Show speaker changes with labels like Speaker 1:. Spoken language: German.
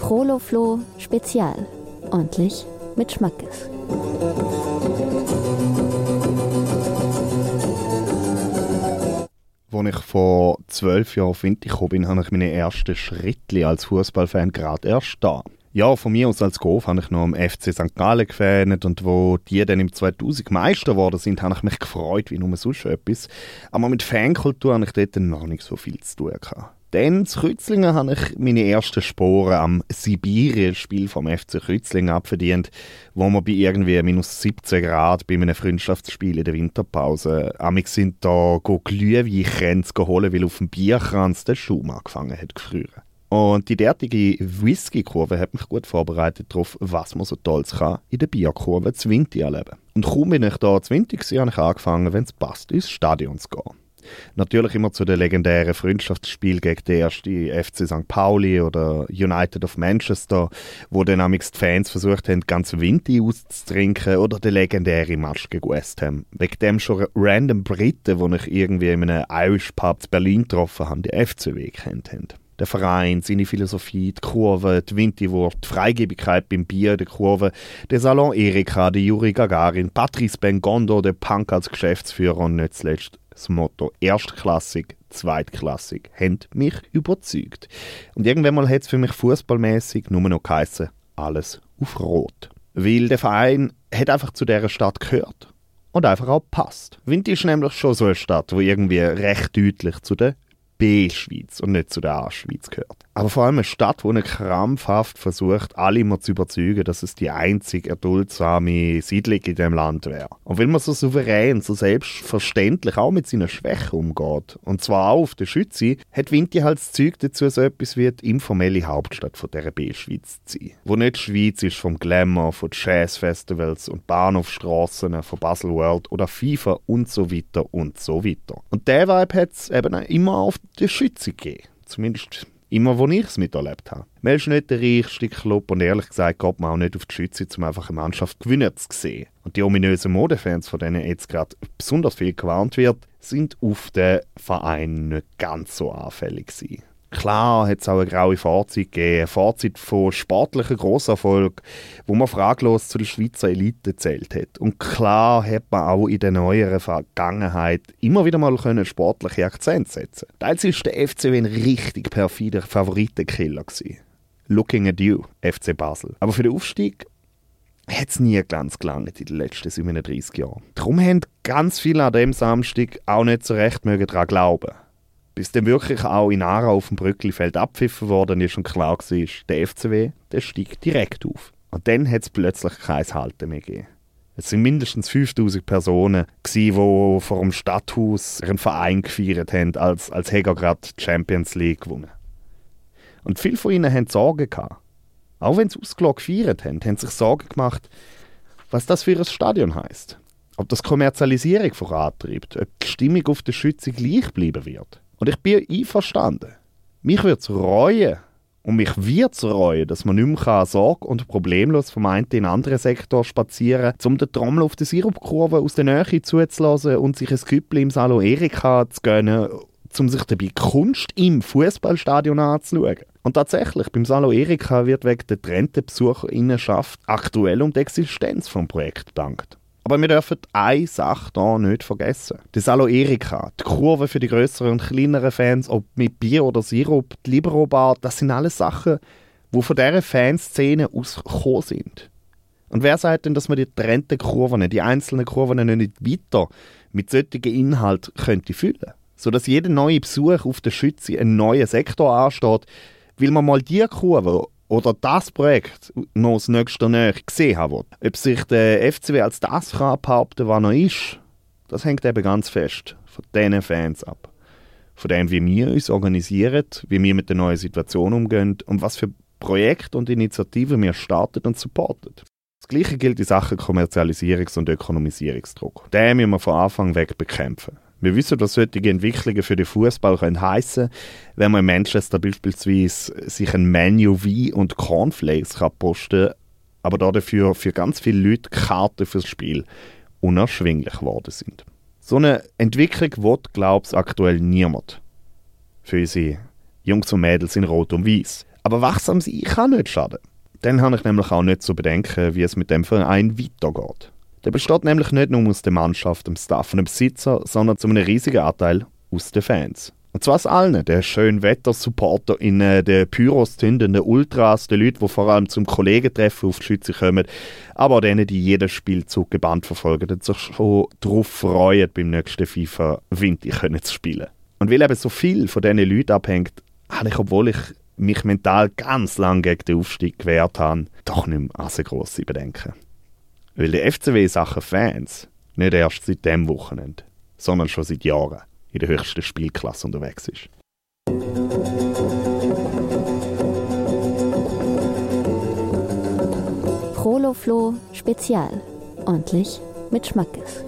Speaker 1: Proloflo Spezial. Ordentlich mit Schmackes.
Speaker 2: Als ich vor zwölf Jahren auf Winter gekommen bin, habe ich meine ersten Schritte als Fußballfan gerade erst da. Ja, von mir aus als Golf habe ich noch am FC St. Gallen gefähnet und wo die dann im 2000 Meister geworden sind, habe ich mich gefreut wie nur sonst etwas. Aber mit Fankultur habe ich dort noch nicht so viel zu tun gehabt. Dann, zu Kützlingen, habe ich meine ersten Sporen am Sibirien-Spiel vom FC Kützlingen abverdient, wo wir bei irgendwie minus 17 Grad bei einem Freundschaftsspiel in der Winterpause amig sind da Glühweinkränze geholt, weil auf dem Bierkranz der Schuh angefangen hat zu. Und die derartige Whisky-Kurve hat mich gut vorbereitet darauf, was man so Tolles kann in der Bierkurve zu Winter erleben. Und kaum bin ich da zu Winter gewesen, habe ich angefangen, wenn es passt, ins Stadion zu gehen. Natürlich immer zu den legendären Freundschaftsspielen gegen die erste FC St. Pauli oder United of Manchester, wo dann die Fans versucht haben, ganz Winter auszutrinken oder der legendäre Match gegen West Ham. Wegen dem schon random Briten, die ich irgendwie in einem Irish Pub in Berlin getroffen habe, die FCW kennt haben der Verein, seine Philosophie, die Kurve, die Winterwurst, die Freigebigkeit beim Bier, die Kurve, der Salon Erika, der Juri Gagarin, Patrice Bengondo, der Punk als Geschäftsführer und nicht zuletzt das Motto erstklassig, zweitklassig, haben mich überzeugt. Und irgendwann mal hat es für mich fußballmäßig nur noch geheißen, alles auf Rot. Weil der Verein hat einfach zu dieser Stadt gehört und einfach auch passt. Wind ist nämlich schon so eine Stadt, wo irgendwie recht deutlich zu der B-Schweiz und nicht zu der A-Schweiz gehört. Aber vor allem eine Stadt, die krampfhaft versucht, alle immer zu überzeugen, dass es die einzig erduldsame Siedlung in dem Land wäre. Und weil man so souverän, so selbstverständlich auch mit seinen Schwächen umgeht, und zwar auch auf der Schütze, hat Vinti halt das Zeug dazu, so etwas wie die informelle Hauptstadt von dieser B-Schweiz zu sein. Wo nicht die Schweiz ist vom Glamour, von Jazzfestivals und Bahnhofstrassen, von Basel World oder FIFA und so weiter und so weiter. Und der Vibe hat es eben immer auf der Schütze gegeben. Zumindest Immer, wo ich es miterlebt habe. Man ist nicht der reichste Club und ehrlich gesagt geht man auch nicht auf die Schütze, um einfach eine Mannschaft gewinnen zu sehen. Und die ominösen Modefans, von denen jetzt gerade besonders viel gewarnt wird, sind auf den Verein nicht ganz so anfällig gewesen. Klar hat es auch eine graue Fahrzeit gegeben, eine Fahrzeit von sportlichen Grosserfolg, wo man fraglos zu der Schweizer Elite zählt hat. Und klar hat man auch in der neueren Vergangenheit immer wieder mal können sportliche Akzente setzen. Teils war der FCW ein richtig perfider Favoritenkiller. Looking at you, FC Basel. Aber für den Aufstieg hat es nie ganz gelangt in den letzten 37 Jahren. Darum haben ganz viele an dem Samstag auch nicht so recht daran glauben bis dann wirklich auch in Aarau auf dem Brücklifeld abpfiffen worden ist und klar war, der FCW der steigt direkt auf. Und dann hat es plötzlich kein Halten mehr gegeben. Es sind mindestens 5000 Personen, die vor dem Stadthaus ihren Verein gefeiert haben, als, als Heger gerade die Champions League gewonnen. Und viele von ihnen hatten Sorgen. Gehabt. Auch wenn sie ausgelogen gefeiert haben, haben sich Sorgen gemacht, was das für ein Stadion heißt. Ob das Kommerzialisierung vorantreibt, ob die Stimmung auf der Schütze gleich bleiben wird. Und ich bin einverstanden. Mich würde es reuen, und mich wird es reuen, dass man nicht mehr Sorge und problemlos vom einen in den anderen Sektor spazieren kann, um den Trommel auf der Sirupkurve aus der Nähe zuzulassen und sich ein Küppel im Salo Erika zu gönnen, um sich dabei Kunst im Fußballstadion anzuschauen. Und tatsächlich, beim Salo Erika wird wegen der trennten Besucherinnenschaft aktuell um die Existenz des Projekts gedankt. Aber wir dürfen eine Sache hier nicht vergessen. Das Salo Erika, die Kurve für die größeren und kleineren Fans, ob mit Bier oder Sirup, die Libero Bar, das sind alles Sachen, die von dieser Fanszene ausgekommen sind. Und wer sagt denn, dass man die trennten Kurven, die einzelnen Kurven nicht weiter mit solchen Inhalt könnte füllen? Sodass jeder neue Besuch auf der Schütze einen neuen Sektor ansteht, weil man mal die Kurve oder das Projekt noch das nächste Nähe gesehen haben will. Ob sich der FCW als das kann behaupten was er ist, das hängt eben ganz fest von diesen Fans ab. Von dem, wie wir uns organisieren, wie wir mit der neuen Situation umgehen und was für Projekte und Initiativen wir starten und supporten. Das Gleiche gilt in Sachen Kommerzialisierungs- und Ökonomisierungsdruck. Den müssen wir von Anfang weg bekämpfen. Wir wissen, was solche Entwicklungen für den Fußball heißen wenn man in Manchester beispielsweise sich ein Menu Wein und Cornflakes kann posten aber dafür für ganz viele Leute Karten fürs Spiel unerschwinglich geworden sind. So eine Entwicklung will, glaube ich, aktuell niemand. Für unsere Jungs und Mädels in Rot und Weiß. Aber wachsam sein kann nicht schaden. Dann habe ich nämlich auch nicht zu bedenken, wie es mit dem Verein weitergeht. Der besteht nämlich nicht nur aus der Mannschaft, dem Staff und dem Besitzer, sondern zu einem riesigen Anteil aus den Fans. Und zwar aus allen, den schönen Wettersupporter, in den Pyros zündenden Ultras, den Leuten, die vor allem zum Kollegentreffen auf die Schütze kommen, aber auch denen, die jeden Spielzug gebannt verfolgen und sich schon darauf freuen, beim nächsten FIFA Winter zu spielen. Und weil eben so viel von diesen Leuten abhängt, habe ich, obwohl ich mich mental ganz lang gegen den Aufstieg gewehrt habe, doch nicht mehr so grosse Bedenken. Weil der FCW Sachen Fans nicht erst seit dem Wochenende, sondern schon seit Jahren in der höchsten Spielklasse unterwegs ist.
Speaker 1: Proloflo Spezial. Ordentlich mit Schmackes.